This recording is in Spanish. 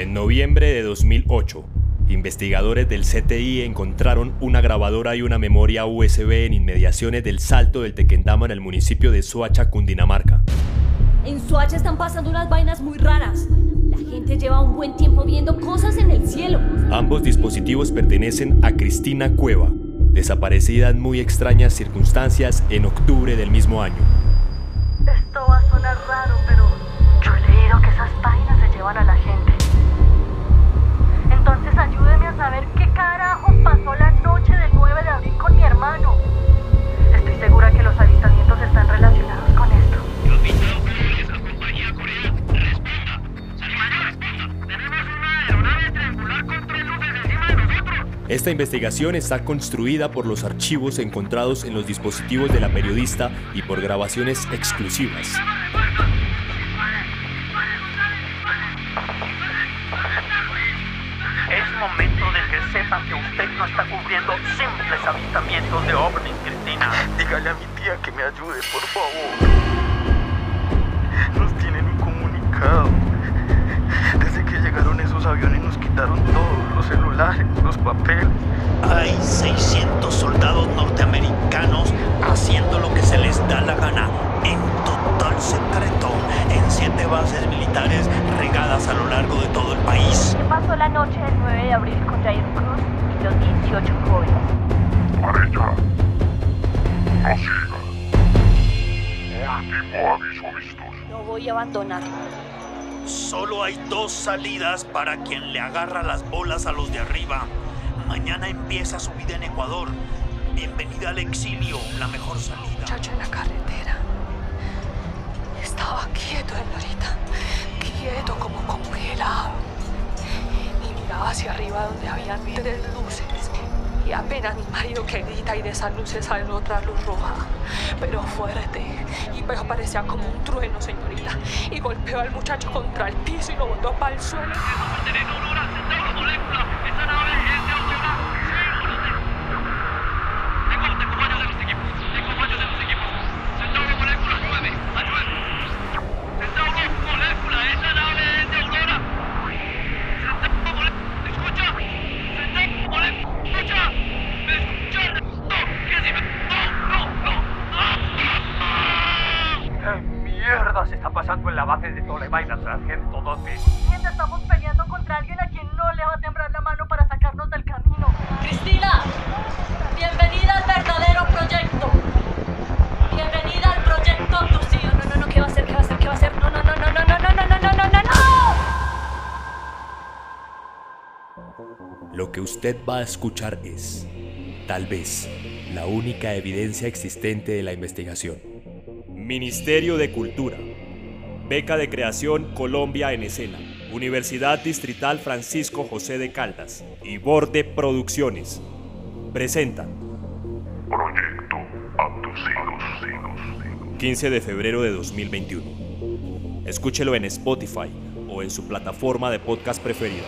En noviembre de 2008, investigadores del CTI encontraron una grabadora y una memoria USB en inmediaciones del Salto del Tequendama en el municipio de Soacha, Cundinamarca. En Soacha están pasando unas vainas muy raras. La gente lleva un buen tiempo viendo cosas en el cielo. Ambos dispositivos pertenecen a Cristina Cueva, desaparecida en muy extrañas circunstancias en octubre del mismo año. Esto va a sonar raro, pero yo he leído que esas Esta investigación está construida por los archivos encontrados en los dispositivos de la periodista y por grabaciones exclusivas. Es momento de que sepan que usted no está cumpliendo simples avistamientos de ovnis, Cristina. Dígale a mi tía que me ayude, por favor. Los papeles. Hay 600 soldados norteamericanos haciendo lo que se les da la gana, en total secreto, en siete bases militares regadas a lo largo de todo el país. ¿Qué pasó la noche del 9 de abril con Jair Cruz y los 18 jóvenes? Amarilla. No siga. Último aviso vistos. No voy a abandonar. Solo hay dos salidas para quien le agarra las bolas a los de arriba. Mañana empieza su vida en Ecuador. Bienvenida al exilio, la mejor salida. muchacho en la carretera. Estaba quieto, señorita. Quieto como congelado. Y miraba hacia arriba donde habían tres luces. Y apenas mi marido que grita y de esas luces sale otra luz roja. Pero fuerte. Y pero parecía como un trueno, señorita. Y golpeó al muchacho contra el piso y lo botó para el suelo. Pasando en la base de Tolevaina, sargento Dote? Gente, estamos peleando contra alguien a quien no le va a temblar la mano para sacarnos del camino. Cristina, bienvenida al verdadero proyecto. Bienvenida al proyecto abducido. No, no, no, ¿qué va a hacer? ¿Qué va a hacer? ¿Qué va a hacer? No, no, no, no, no, no, no, no, no, no, no, no. Lo que usted va a escuchar es, tal vez, la única evidencia existente de la investigación. Ministerio de Cultura. Beca de Creación Colombia en Escena. Universidad Distrital Francisco José de Caldas. Y Borde Producciones. Presentan. Proyecto Abducidos. 15 de febrero de 2021. Escúchelo en Spotify o en su plataforma de podcast preferida.